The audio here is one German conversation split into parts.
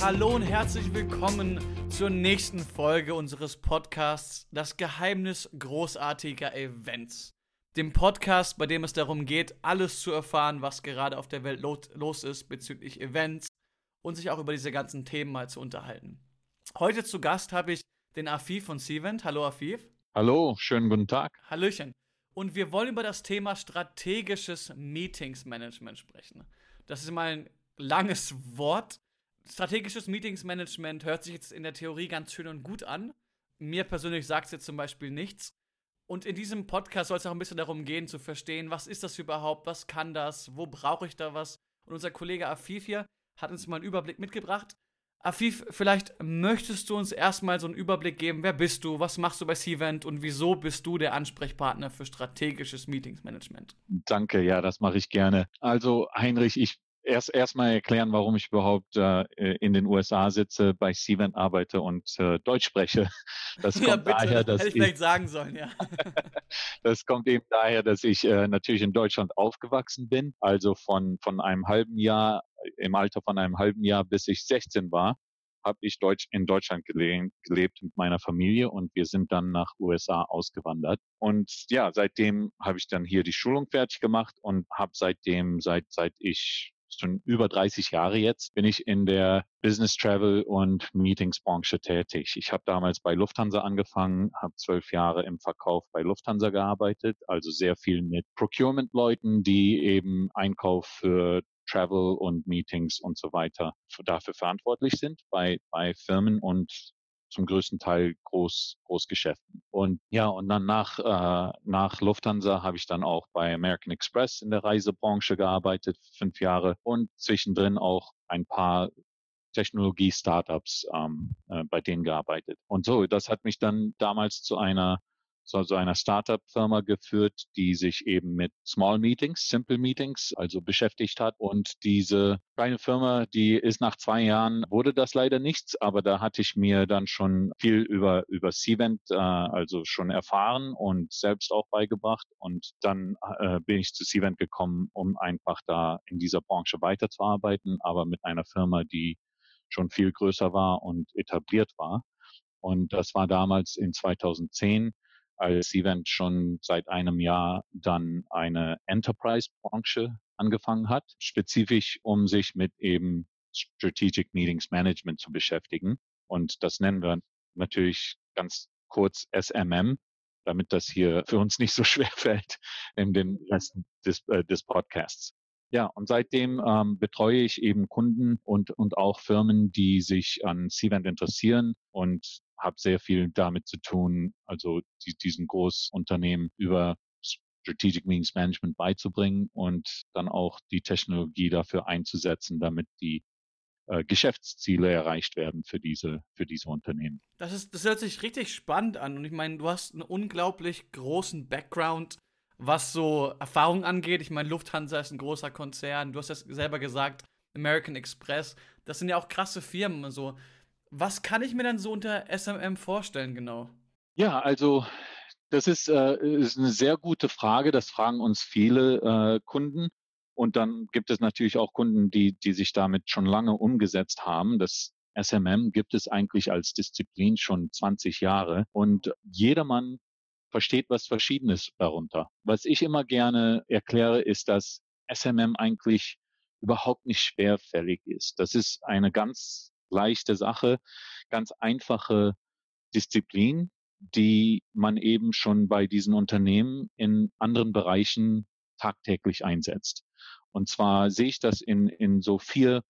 hallo und herzlich willkommen zur nächsten Folge unseres Podcasts Das Geheimnis großartiger Events. Dem Podcast, bei dem es darum geht, alles zu erfahren, was gerade auf der Welt los ist bezüglich Events und sich auch über diese ganzen Themen mal zu unterhalten. Heute zu Gast habe ich den Afif von Cvent. Hallo Afif. Hallo, schönen guten Tag. Hallöchen. Und wir wollen über das Thema strategisches Meetingsmanagement sprechen. Das ist mal ein langes Wort. Strategisches Meetingsmanagement hört sich jetzt in der Theorie ganz schön und gut an. Mir persönlich sagt es jetzt zum Beispiel nichts. Und in diesem Podcast soll es auch ein bisschen darum gehen, zu verstehen, was ist das überhaupt, was kann das, wo brauche ich da was. Und unser Kollege Afif hier hat uns mal einen Überblick mitgebracht. Afif, vielleicht möchtest du uns erstmal so einen Überblick geben, wer bist du, was machst du bei Cvent und wieso bist du der Ansprechpartner für strategisches Meetingsmanagement? Danke, ja, das mache ich gerne. Also Heinrich, ich erst erstmal erklären, warum ich überhaupt äh, in den USA sitze, bei Cvent arbeite und äh, Deutsch spreche. Das kommt ja, bitte, daher, dass hätte ich vielleicht sagen sollen, ja. das kommt eben daher, dass ich äh, natürlich in Deutschland aufgewachsen bin, also von von einem halben Jahr im Alter von einem halben Jahr bis ich 16 war, habe ich Deutsch in Deutschland gelebt, gelebt mit meiner Familie und wir sind dann nach USA ausgewandert. Und ja, seitdem habe ich dann hier die Schulung fertig gemacht und habe seitdem, seit seit ich schon über 30 Jahre jetzt, bin ich in der Business Travel und Meetings Branche tätig. Ich habe damals bei Lufthansa angefangen, habe zwölf Jahre im Verkauf bei Lufthansa gearbeitet, also sehr viel mit Procurement-Leuten, die eben Einkauf für Travel und Meetings und so weiter dafür verantwortlich sind bei, bei Firmen und zum größten Teil Groß, Großgeschäften. Und ja, und dann nach, äh, nach Lufthansa habe ich dann auch bei American Express in der Reisebranche gearbeitet, fünf Jahre und zwischendrin auch ein paar Technologie-Startups ähm, äh, bei denen gearbeitet. Und so, das hat mich dann damals zu einer so, so einer Startup-Firma geführt, die sich eben mit Small Meetings, Simple Meetings, also beschäftigt hat. Und diese kleine Firma, die ist nach zwei Jahren, wurde das leider nichts, aber da hatte ich mir dann schon viel über, über Cvent, äh, also schon erfahren und selbst auch beigebracht. Und dann äh, bin ich zu Cvent gekommen, um einfach da in dieser Branche weiterzuarbeiten, aber mit einer Firma, die schon viel größer war und etabliert war. Und das war damals in 2010 als Event schon seit einem Jahr dann eine Enterprise-Branche angefangen hat, spezifisch um sich mit eben Strategic Meetings Management zu beschäftigen. Und das nennen wir natürlich ganz kurz SMM, damit das hier für uns nicht so schwer fällt in den Rest des, äh, des Podcasts. Ja, und seitdem ähm, betreue ich eben Kunden und, und auch Firmen, die sich an Cvent interessieren und habe sehr viel damit zu tun, also die, diesen Großunternehmen über Strategic Means Management beizubringen und dann auch die Technologie dafür einzusetzen, damit die äh, Geschäftsziele erreicht werden für diese, für diese Unternehmen. Das, ist, das hört sich richtig spannend an. Und ich meine, du hast einen unglaublich großen Background was so Erfahrung angeht. Ich meine, Lufthansa ist ein großer Konzern. Du hast das selber gesagt, American Express. Das sind ja auch krasse Firmen. So, was kann ich mir dann so unter SMM vorstellen genau? Ja, also das ist, äh, ist eine sehr gute Frage. Das fragen uns viele äh, Kunden. Und dann gibt es natürlich auch Kunden, die, die sich damit schon lange umgesetzt haben. Das SMM gibt es eigentlich als Disziplin schon 20 Jahre. Und jedermann versteht was Verschiedenes darunter. Was ich immer gerne erkläre, ist, dass SMM eigentlich überhaupt nicht schwerfällig ist. Das ist eine ganz leichte Sache, ganz einfache Disziplin, die man eben schon bei diesen Unternehmen in anderen Bereichen tagtäglich einsetzt. Und zwar sehe ich das in, in so vier,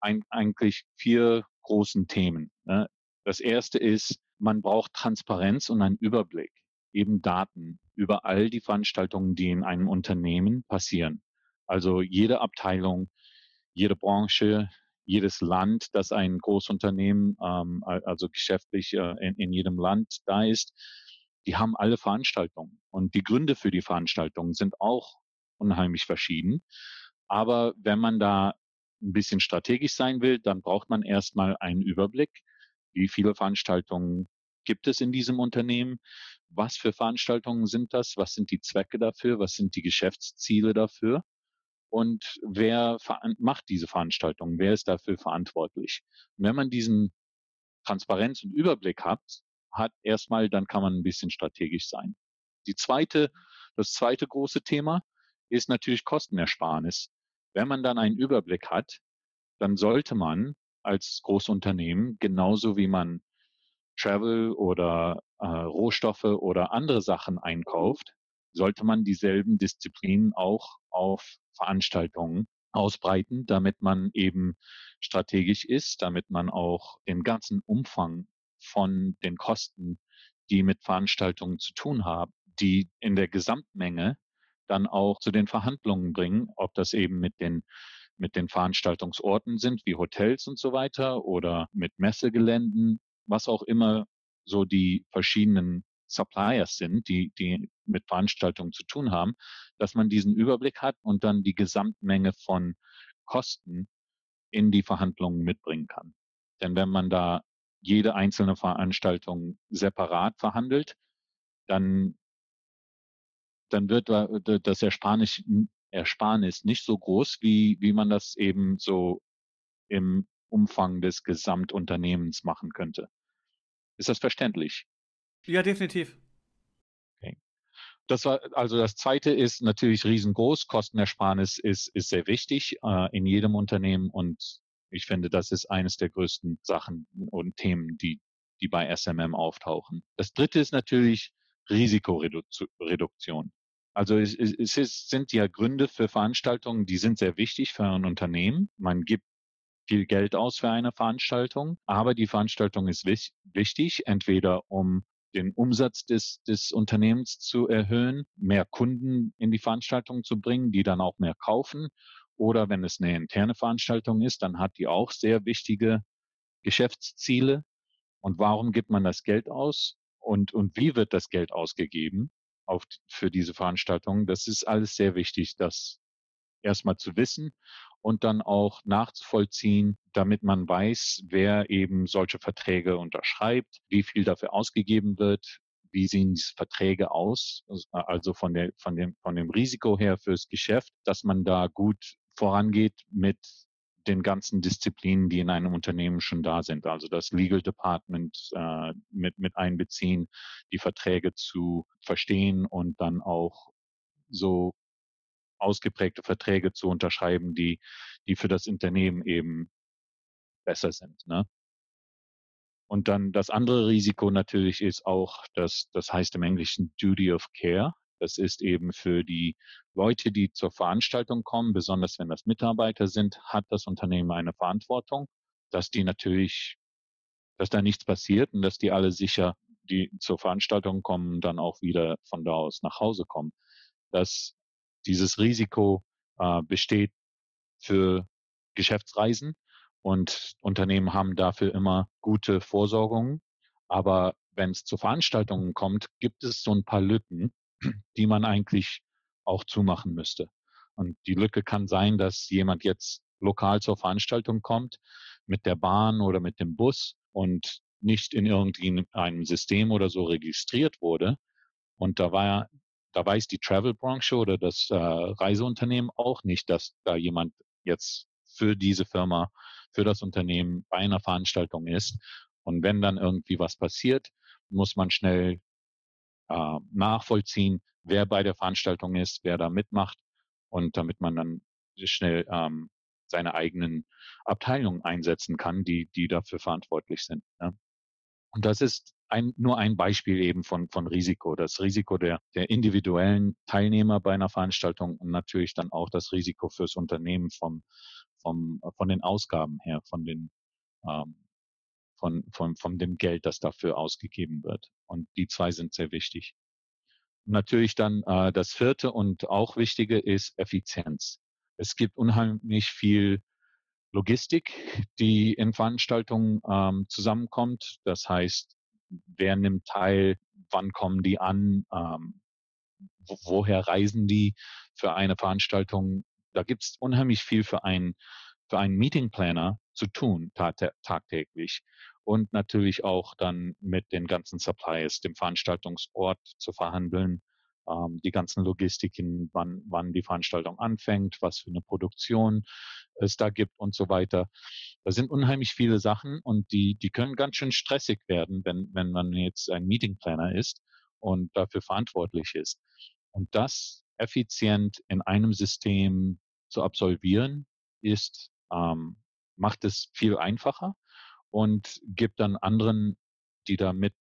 ein, eigentlich vier großen Themen. Ne? Das erste ist, man braucht Transparenz und einen Überblick eben Daten über all die Veranstaltungen, die in einem Unternehmen passieren. Also jede Abteilung, jede Branche, jedes Land, das ein Großunternehmen, ähm, also geschäftlich äh, in, in jedem Land da ist, die haben alle Veranstaltungen. Und die Gründe für die Veranstaltungen sind auch unheimlich verschieden. Aber wenn man da ein bisschen strategisch sein will, dann braucht man erstmal einen Überblick, wie viele Veranstaltungen gibt es in diesem Unternehmen? Was für Veranstaltungen sind das? Was sind die Zwecke dafür? Was sind die Geschäftsziele dafür? und wer macht diese Veranstaltung, wer ist dafür verantwortlich. Und wenn man diesen Transparenz und Überblick hat, hat erstmal, dann kann man ein bisschen strategisch sein. Die zweite, das zweite große Thema ist natürlich Kostenersparnis. Wenn man dann einen Überblick hat, dann sollte man als Großunternehmen genauso wie man Travel oder äh, Rohstoffe oder andere Sachen einkauft, sollte man dieselben Disziplinen auch auf Veranstaltungen ausbreiten, damit man eben strategisch ist, damit man auch den ganzen Umfang von den Kosten, die mit Veranstaltungen zu tun haben, die in der Gesamtmenge dann auch zu den Verhandlungen bringen, ob das eben mit den mit den Veranstaltungsorten sind, wie Hotels und so weiter oder mit Messegeländen, was auch immer so die verschiedenen Suppliers sind, die, die mit Veranstaltungen zu tun haben, dass man diesen Überblick hat und dann die Gesamtmenge von Kosten in die Verhandlungen mitbringen kann. Denn wenn man da jede einzelne Veranstaltung separat verhandelt, dann, dann wird das Ersparnis, Ersparnis nicht so groß, wie, wie man das eben so im Umfang des Gesamtunternehmens machen könnte. Ist das verständlich? Ja, definitiv. Okay. Das war, also das zweite ist natürlich riesengroß. Kostenersparnis ist, ist sehr wichtig äh, in jedem Unternehmen und ich finde, das ist eines der größten Sachen und Themen, die, die bei SMM auftauchen. Das dritte ist natürlich Risikoreduktion. Also es, es ist, sind ja Gründe für Veranstaltungen, die sind sehr wichtig für ein Unternehmen. Man gibt viel Geld aus für eine Veranstaltung, aber die Veranstaltung ist wichtig, entweder um den Umsatz des, des Unternehmens zu erhöhen, mehr Kunden in die Veranstaltung zu bringen, die dann auch mehr kaufen. Oder wenn es eine interne Veranstaltung ist, dann hat die auch sehr wichtige Geschäftsziele. Und warum gibt man das Geld aus? Und, und wie wird das Geld ausgegeben auf, für diese Veranstaltung? Das ist alles sehr wichtig, das erstmal zu wissen und dann auch nachzuvollziehen, damit man weiß, wer eben solche Verträge unterschreibt, wie viel dafür ausgegeben wird, wie sehen diese Verträge aus, also von, der, von, dem, von dem Risiko her fürs Geschäft, dass man da gut vorangeht mit den ganzen Disziplinen, die in einem Unternehmen schon da sind. Also das Legal Department äh, mit, mit einbeziehen, die Verträge zu verstehen und dann auch so ausgeprägte Verträge zu unterschreiben, die, die für das Unternehmen eben besser sind. Ne? Und dann das andere Risiko natürlich ist auch, dass das heißt im Englischen Duty of Care. Das ist eben für die Leute, die zur Veranstaltung kommen, besonders wenn das Mitarbeiter sind, hat das Unternehmen eine Verantwortung, dass die natürlich, dass da nichts passiert und dass die alle sicher, die zur Veranstaltung kommen, dann auch wieder von da aus nach Hause kommen. Das dieses Risiko äh, besteht für Geschäftsreisen und Unternehmen haben dafür immer gute Vorsorgungen. Aber wenn es zu Veranstaltungen kommt, gibt es so ein paar Lücken, die man eigentlich auch zumachen müsste. Und die Lücke kann sein, dass jemand jetzt lokal zur Veranstaltung kommt mit der Bahn oder mit dem Bus und nicht in irgendeinem System oder so registriert wurde. Und da war da weiß die Travel-Branche oder das äh, Reiseunternehmen auch nicht, dass da jemand jetzt für diese Firma, für das Unternehmen bei einer Veranstaltung ist. Und wenn dann irgendwie was passiert, muss man schnell äh, nachvollziehen, wer bei der Veranstaltung ist, wer da mitmacht und damit man dann schnell ähm, seine eigenen Abteilungen einsetzen kann, die, die dafür verantwortlich sind. Ja. Und das ist ein, nur ein Beispiel eben von, von Risiko. Das Risiko der, der individuellen Teilnehmer bei einer Veranstaltung und natürlich dann auch das Risiko fürs Unternehmen vom, vom, von den Ausgaben her, von den, ähm, von, von, von dem Geld, das dafür ausgegeben wird. Und die zwei sind sehr wichtig. natürlich dann äh, das vierte und auch wichtige ist Effizienz. Es gibt unheimlich viel Logistik, die in Veranstaltungen ähm, zusammenkommt. Das heißt, wer nimmt teil, wann kommen die an, ähm, wo, woher reisen die für eine Veranstaltung. Da gibt es unheimlich viel für einen, für einen Meeting Planner zu tun tagtäglich und natürlich auch dann mit den ganzen Suppliers, dem Veranstaltungsort zu verhandeln, ähm, die ganzen Logistiken, wann, wann die Veranstaltung anfängt, was für eine Produktion es da gibt und so weiter. Da sind unheimlich viele Sachen und die, die können ganz schön stressig werden, wenn, wenn man jetzt ein Meetingplanner ist und dafür verantwortlich ist. Und das effizient in einem System zu absolvieren, ist, ähm, macht es viel einfacher und gibt dann anderen, die da mit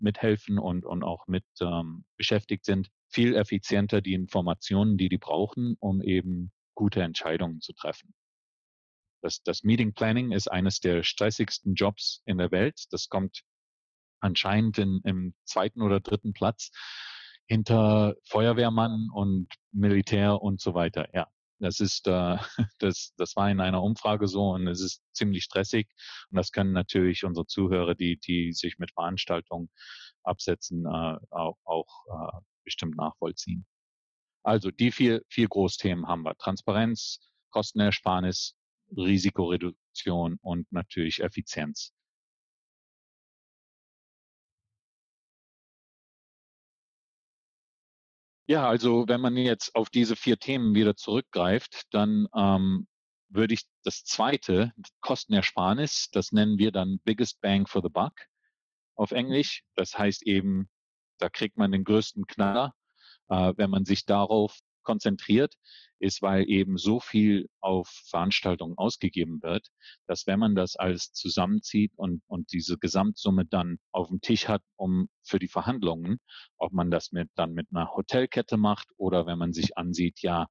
mithelfen und, und auch mit ähm, beschäftigt sind, viel effizienter die Informationen, die die brauchen, um eben gute Entscheidungen zu treffen. Das, das Meeting Planning ist eines der stressigsten Jobs in der Welt. Das kommt anscheinend in, im zweiten oder dritten Platz hinter Feuerwehrmann und Militär und so weiter. Ja, das ist, äh, das, das war in einer Umfrage so und es ist ziemlich stressig. Und das können natürlich unsere Zuhörer, die, die sich mit Veranstaltungen absetzen, äh, auch, auch äh, bestimmt nachvollziehen. Also die vier, vier Großthemen haben wir. Transparenz, Kostenersparnis, Risikoreduktion und natürlich Effizienz. Ja, also wenn man jetzt auf diese vier Themen wieder zurückgreift, dann ähm, würde ich das zweite, Kostenersparnis, das nennen wir dann Biggest Bang for the Buck auf Englisch. Das heißt eben, da kriegt man den größten Knaller, äh, wenn man sich darauf konzentriert, ist, weil eben so viel auf Veranstaltungen ausgegeben wird, dass wenn man das alles zusammenzieht und, und diese Gesamtsumme dann auf dem Tisch hat, um für die Verhandlungen, ob man das mit, dann mit einer Hotelkette macht oder wenn man sich ansieht, ja,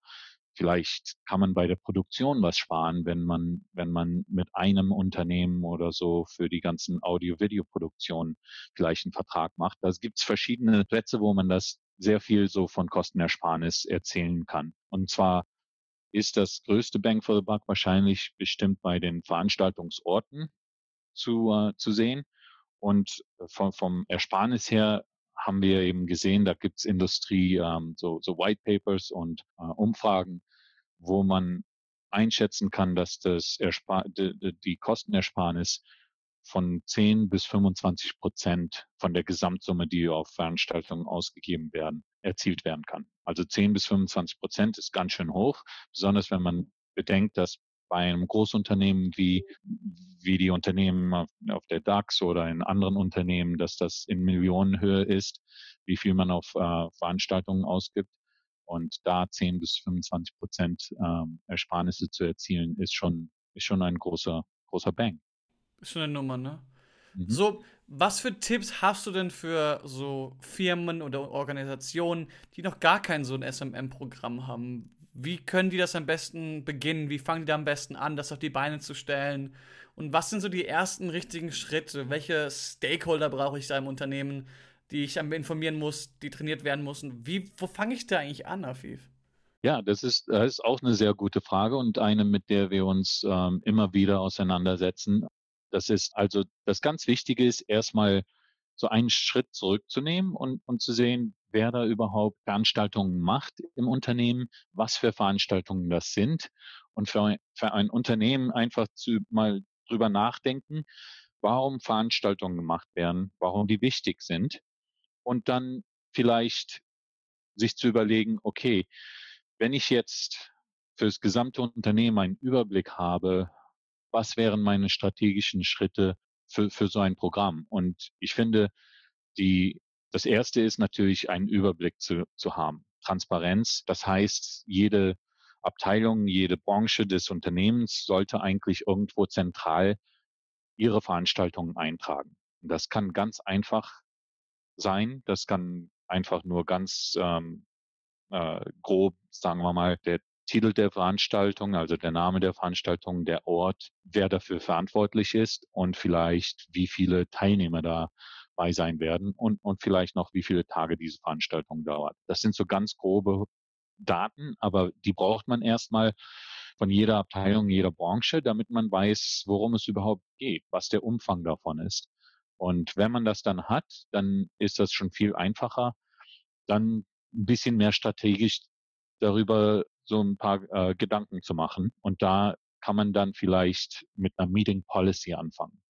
vielleicht kann man bei der Produktion was sparen, wenn man, wenn man mit einem Unternehmen oder so für die ganzen Audio-Video-Produktionen vielleicht einen Vertrag macht. Da gibt es verschiedene Plätze, wo man das sehr viel so von Kostenersparnis erzählen kann. Und zwar ist das größte Bang for the Buck wahrscheinlich bestimmt bei den Veranstaltungsorten zu, äh, zu sehen. Und vom, vom Ersparnis her haben wir eben gesehen, da gibt's Industrie, ähm, so, so White Papers und äh, Umfragen, wo man einschätzen kann, dass das Erspar die, die Kostenersparnis von 10 bis 25 Prozent von der Gesamtsumme, die auf Veranstaltungen ausgegeben werden, erzielt werden kann. Also 10 bis 25 Prozent ist ganz schön hoch, besonders wenn man bedenkt, dass bei einem Großunternehmen wie, wie die Unternehmen auf, auf der DAX oder in anderen Unternehmen, dass das in Millionenhöhe ist, wie viel man auf äh, Veranstaltungen ausgibt. Und da 10 bis 25 Prozent ähm, Ersparnisse zu erzielen, ist schon, ist schon ein großer, großer Bang. Ist schon eine Nummer, ne? Mhm. So, was für Tipps hast du denn für so Firmen oder Organisationen, die noch gar kein so ein SMM-Programm haben? Wie können die das am besten beginnen? Wie fangen die da am besten an, das auf die Beine zu stellen? Und was sind so die ersten richtigen Schritte? Welche Stakeholder brauche ich da im Unternehmen, die ich informieren muss, die trainiert werden müssen? Wie, wo fange ich da eigentlich an, Afif? Ja, das ist, das ist auch eine sehr gute Frage und eine, mit der wir uns ähm, immer wieder auseinandersetzen. Das ist also das ganz Wichtige ist erstmal so einen Schritt zurückzunehmen und, und zu sehen, wer da überhaupt Veranstaltungen macht im Unternehmen, was für Veranstaltungen das sind und für, für ein Unternehmen einfach zu mal drüber nachdenken, warum Veranstaltungen gemacht werden, warum die wichtig sind und dann vielleicht sich zu überlegen, okay, wenn ich jetzt fürs gesamte Unternehmen einen Überblick habe, was wären meine strategischen Schritte für, für so ein Programm? Und ich finde, die, das erste ist natürlich, einen Überblick zu, zu haben. Transparenz, das heißt, jede Abteilung, jede Branche des Unternehmens sollte eigentlich irgendwo zentral ihre Veranstaltungen eintragen. Das kann ganz einfach sein. Das kann einfach nur ganz ähm, äh, grob, sagen wir mal, der Titel der Veranstaltung, also der Name der Veranstaltung, der Ort, wer dafür verantwortlich ist und vielleicht wie viele Teilnehmer dabei sein werden und, und vielleicht noch wie viele Tage diese Veranstaltung dauert. Das sind so ganz grobe Daten, aber die braucht man erstmal von jeder Abteilung, jeder Branche, damit man weiß, worum es überhaupt geht, was der Umfang davon ist. Und wenn man das dann hat, dann ist das schon viel einfacher, dann ein bisschen mehr strategisch darüber so ein paar äh, Gedanken zu machen. Und da kann man dann vielleicht mit einer Meeting Policy anfangen.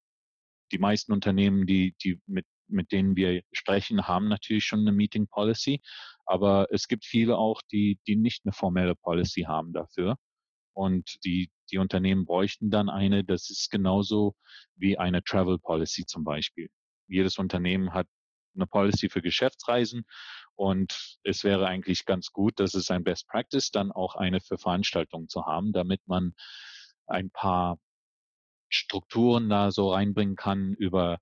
Die meisten Unternehmen, die, die mit, mit denen wir sprechen, haben natürlich schon eine Meeting Policy, aber es gibt viele auch, die, die nicht eine formelle Policy haben dafür. Und die, die Unternehmen bräuchten dann eine, das ist genauso wie eine Travel Policy zum Beispiel. Jedes Unternehmen hat eine Policy für Geschäftsreisen und es wäre eigentlich ganz gut, dass es ein Best Practice dann auch eine für Veranstaltungen zu haben, damit man ein paar Strukturen da so reinbringen kann über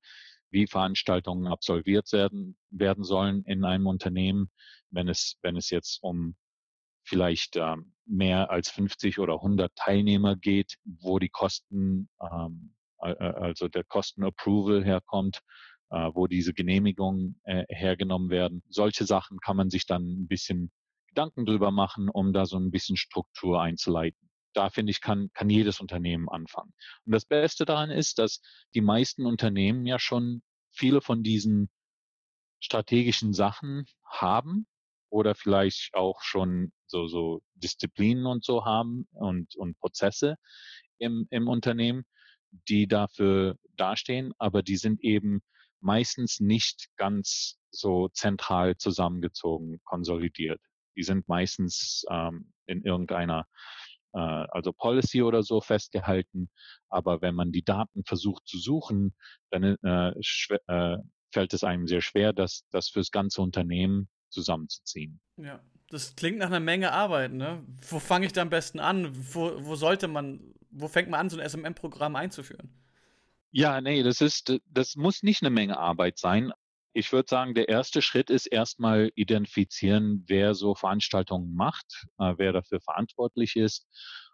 wie Veranstaltungen absolviert werden, werden sollen in einem Unternehmen, wenn es, wenn es jetzt um vielleicht ähm, mehr als 50 oder 100 Teilnehmer geht, wo die Kosten, ähm, also der Kostenapproval herkommt, äh, wo diese Genehmigungen äh, hergenommen werden. Solche Sachen kann man sich dann ein bisschen Gedanken drüber machen, um da so ein bisschen Struktur einzuleiten. Da finde ich, kann, kann jedes Unternehmen anfangen. Und das Beste daran ist, dass die meisten Unternehmen ja schon viele von diesen strategischen Sachen haben oder vielleicht auch schon so, so Disziplinen und so haben und, und Prozesse im, im Unternehmen, die dafür dastehen, aber die sind eben meistens nicht ganz so zentral zusammengezogen, konsolidiert. Die sind meistens ähm, in irgendeiner äh, also Policy oder so festgehalten. Aber wenn man die Daten versucht zu suchen, dann äh, äh, fällt es einem sehr schwer, das, das fürs ganze Unternehmen zusammenzuziehen. Ja, das klingt nach einer Menge Arbeit, ne? Wo fange ich da am besten an? Wo, wo sollte man, wo fängt man an, so ein SMM-Programm einzuführen? Ja, nee, das ist, das muss nicht eine Menge Arbeit sein. Ich würde sagen, der erste Schritt ist erstmal identifizieren, wer so Veranstaltungen macht, äh, wer dafür verantwortlich ist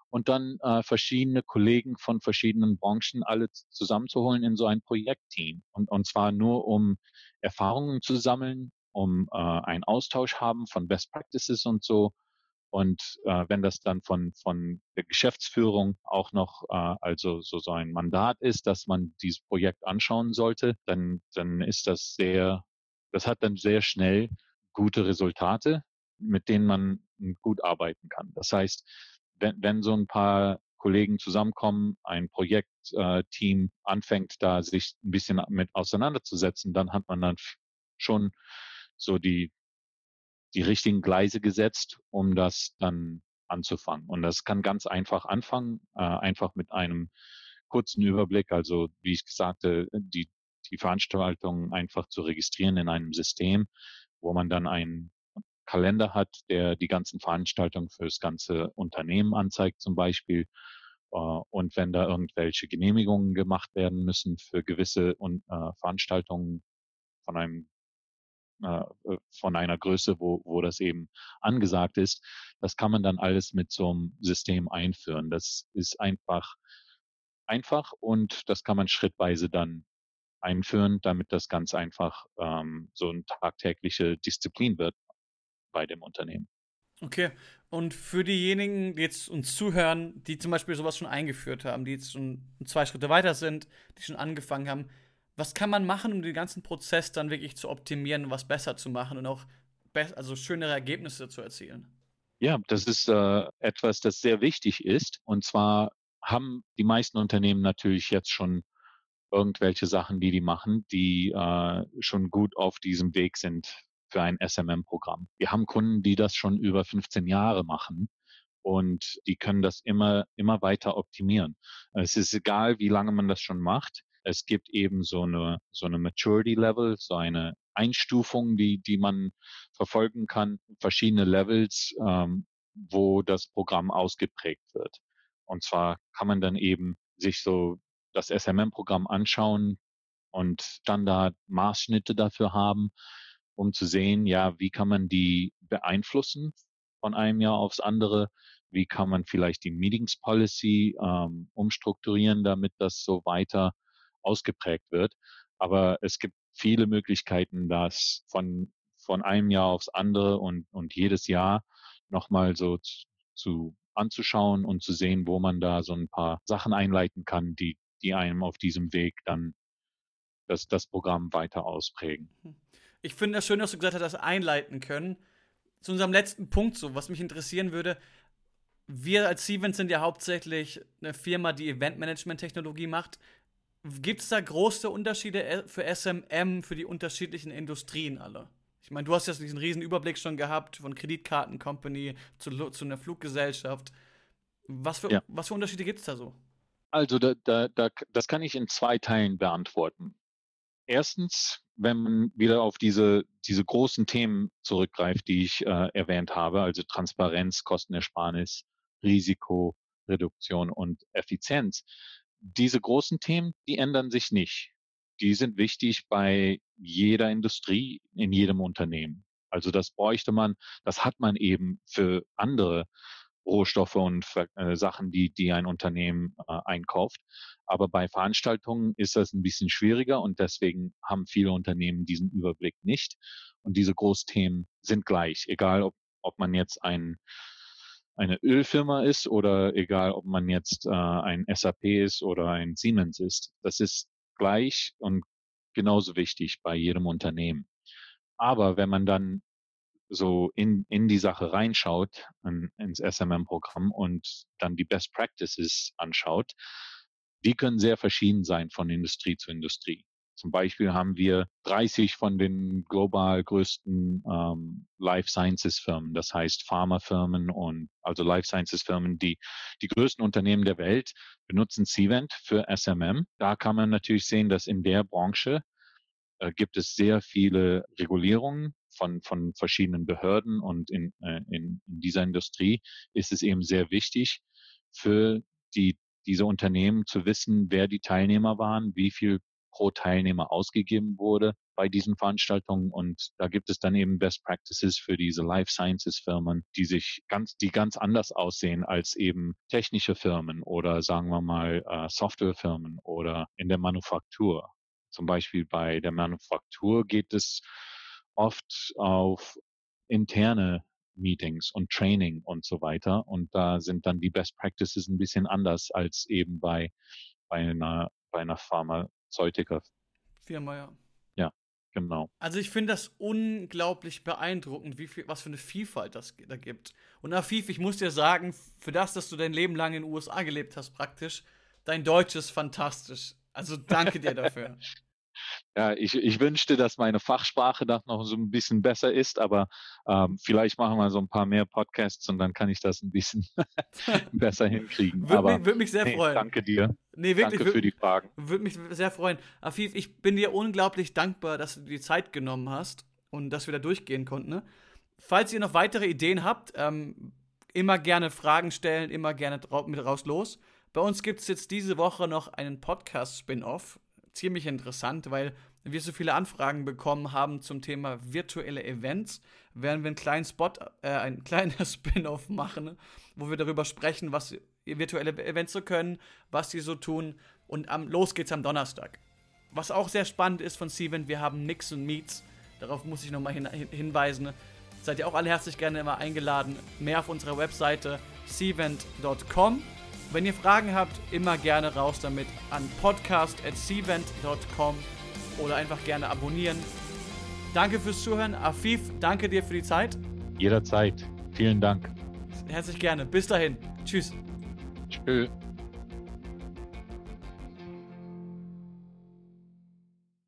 und dann äh, verschiedene Kollegen von verschiedenen Branchen alle zusammenzuholen in so ein Projektteam. Und, und zwar nur, um Erfahrungen zu sammeln, um äh, einen Austausch haben von Best Practices und so und äh, wenn das dann von, von der Geschäftsführung auch noch äh, also so, so ein Mandat ist, dass man dieses Projekt anschauen sollte, dann, dann ist das sehr, das hat dann sehr schnell gute Resultate, mit denen man gut arbeiten kann. Das heißt, wenn, wenn so ein paar Kollegen zusammenkommen, ein Projektteam äh, anfängt, da sich ein bisschen mit auseinanderzusetzen, dann hat man dann schon so die, die richtigen Gleise gesetzt, um das dann anzufangen. Und das kann ganz einfach anfangen, äh, einfach mit einem kurzen Überblick, also wie ich sagte, die, die Veranstaltung einfach zu registrieren in einem System, wo man dann einen Kalender hat, der die ganzen Veranstaltungen für das ganze Unternehmen anzeigt zum Beispiel. Äh, und wenn da irgendwelche Genehmigungen gemacht werden müssen für gewisse äh, Veranstaltungen von einem von einer Größe, wo, wo das eben angesagt ist. Das kann man dann alles mit so einem System einführen. Das ist einfach einfach und das kann man schrittweise dann einführen, damit das ganz einfach ähm, so eine tagtägliche Disziplin wird bei dem Unternehmen. Okay, und für diejenigen, die jetzt uns zuhören, die zum Beispiel sowas schon eingeführt haben, die jetzt schon zwei Schritte weiter sind, die schon angefangen haben, was kann man machen, um den ganzen Prozess dann wirklich zu optimieren was besser zu machen und auch also schönere Ergebnisse zu erzielen? Ja, das ist äh, etwas, das sehr wichtig ist. Und zwar haben die meisten Unternehmen natürlich jetzt schon irgendwelche Sachen, die die machen, die äh, schon gut auf diesem Weg sind für ein SMM-Programm. Wir haben Kunden, die das schon über 15 Jahre machen und die können das immer, immer weiter optimieren. Es ist egal, wie lange man das schon macht. Es gibt eben so eine, so eine Maturity Level, so eine Einstufung, die, die man verfolgen kann, verschiedene Levels, ähm, wo das Programm ausgeprägt wird. Und zwar kann man dann eben sich so das SMM-Programm anschauen und Standard-Maßschnitte dafür haben, um zu sehen, ja, wie kann man die beeinflussen von einem Jahr aufs andere? Wie kann man vielleicht die Meetings Policy ähm, umstrukturieren, damit das so weiter ausgeprägt wird. Aber es gibt viele Möglichkeiten, das von, von einem Jahr aufs andere und, und jedes Jahr nochmal so zu, zu anzuschauen und zu sehen, wo man da so ein paar Sachen einleiten kann, die, die einem auf diesem Weg dann das, das Programm weiter ausprägen. Hm. Ich finde das schön, dass du gesagt hast, das einleiten können. Zu unserem letzten Punkt, so, was mich interessieren würde. Wir als Siemens sind ja hauptsächlich eine Firma, die Eventmanagement-Technologie macht Gibt es da große Unterschiede äh, für SMM, für die unterschiedlichen Industrien alle? Ich meine, du hast jetzt diesen riesen Überblick schon gehabt von Kreditkartencompany zu, zu einer Fluggesellschaft. Was für, ja. was für Unterschiede gibt es da so? Also, da, da, da, das kann ich in zwei Teilen beantworten. Erstens, wenn man wieder auf diese, diese großen Themen zurückgreift, die ich äh, erwähnt habe, also Transparenz, Kostenersparnis, Risikoreduktion und Effizienz. Diese großen Themen, die ändern sich nicht. Die sind wichtig bei jeder Industrie, in jedem Unternehmen. Also das bräuchte man, das hat man eben für andere Rohstoffe und äh, Sachen, die, die ein Unternehmen äh, einkauft. Aber bei Veranstaltungen ist das ein bisschen schwieriger und deswegen haben viele Unternehmen diesen Überblick nicht. Und diese Großthemen sind gleich, egal ob, ob man jetzt ein, eine Ölfirma ist oder egal ob man jetzt äh, ein SAP ist oder ein Siemens ist. Das ist gleich und genauso wichtig bei jedem Unternehmen. Aber wenn man dann so in, in die Sache reinschaut, in, ins SMM-Programm und dann die Best Practices anschaut, die können sehr verschieden sein von Industrie zu Industrie. Zum Beispiel haben wir 30 von den global größten ähm, Life Sciences Firmen, das heißt Pharmafirmen und also Life Sciences Firmen, die die größten Unternehmen der Welt benutzen Cvent für SMM. Da kann man natürlich sehen, dass in der Branche äh, gibt es sehr viele Regulierungen von, von verschiedenen Behörden und in, äh, in, in dieser Industrie ist es eben sehr wichtig für die, diese Unternehmen zu wissen, wer die Teilnehmer waren, wie viel pro Teilnehmer ausgegeben wurde bei diesen Veranstaltungen. Und da gibt es dann eben Best Practices für diese Life Sciences Firmen, die sich ganz, die ganz anders aussehen als eben technische Firmen oder sagen wir mal äh, Softwarefirmen oder in der Manufaktur. Zum Beispiel bei der Manufaktur geht es oft auf interne Meetings und Training und so weiter. Und da sind dann die Best Practices ein bisschen anders als eben bei, bei einer, bei einer Pharmazeutiker. Firma, ja. Ja, genau. Also ich finde das unglaublich beeindruckend, wie viel, was für eine Vielfalt das da gibt. Und Afif, ich muss dir sagen, für das, dass du dein Leben lang in den USA gelebt hast, praktisch, dein Deutsch ist fantastisch. Also danke dir dafür. Ja, ich, ich wünschte, dass meine Fachsprache da noch so ein bisschen besser ist, aber ähm, vielleicht machen wir so ein paar mehr Podcasts und dann kann ich das ein bisschen besser hinkriegen. Würde mich, würd mich, sehr nee, freuen. Danke dir. Nee, wirklich, danke für die Fragen. Würde mich sehr freuen. Afif, ich bin dir unglaublich dankbar, dass du dir die Zeit genommen hast und dass wir da durchgehen konnten. Ne? Falls ihr noch weitere Ideen habt, ähm, immer gerne Fragen stellen, immer gerne mit raus los. Bei uns gibt es jetzt diese Woche noch einen Podcast-Spin-Off ziemlich interessant, weil wir so viele Anfragen bekommen haben zum Thema virtuelle Events, werden wir einen kleinen Spot, äh, ein kleiner Spin-off machen, wo wir darüber sprechen, was virtuelle Events so können, was sie so tun und am, los geht's am Donnerstag. Was auch sehr spannend ist von Steven, wir haben Mix und Meets, darauf muss ich nochmal hin, hin, hinweisen. Seid ihr auch alle herzlich gerne immer eingeladen. Mehr auf unserer Webseite cvent.com. Wenn ihr Fragen habt, immer gerne raus damit an podcast.cvent.com oder einfach gerne abonnieren. Danke fürs Zuhören. Afif, danke dir für die Zeit. Jederzeit. Vielen Dank. Herzlich gerne. Bis dahin. Tschüss. Tschüss.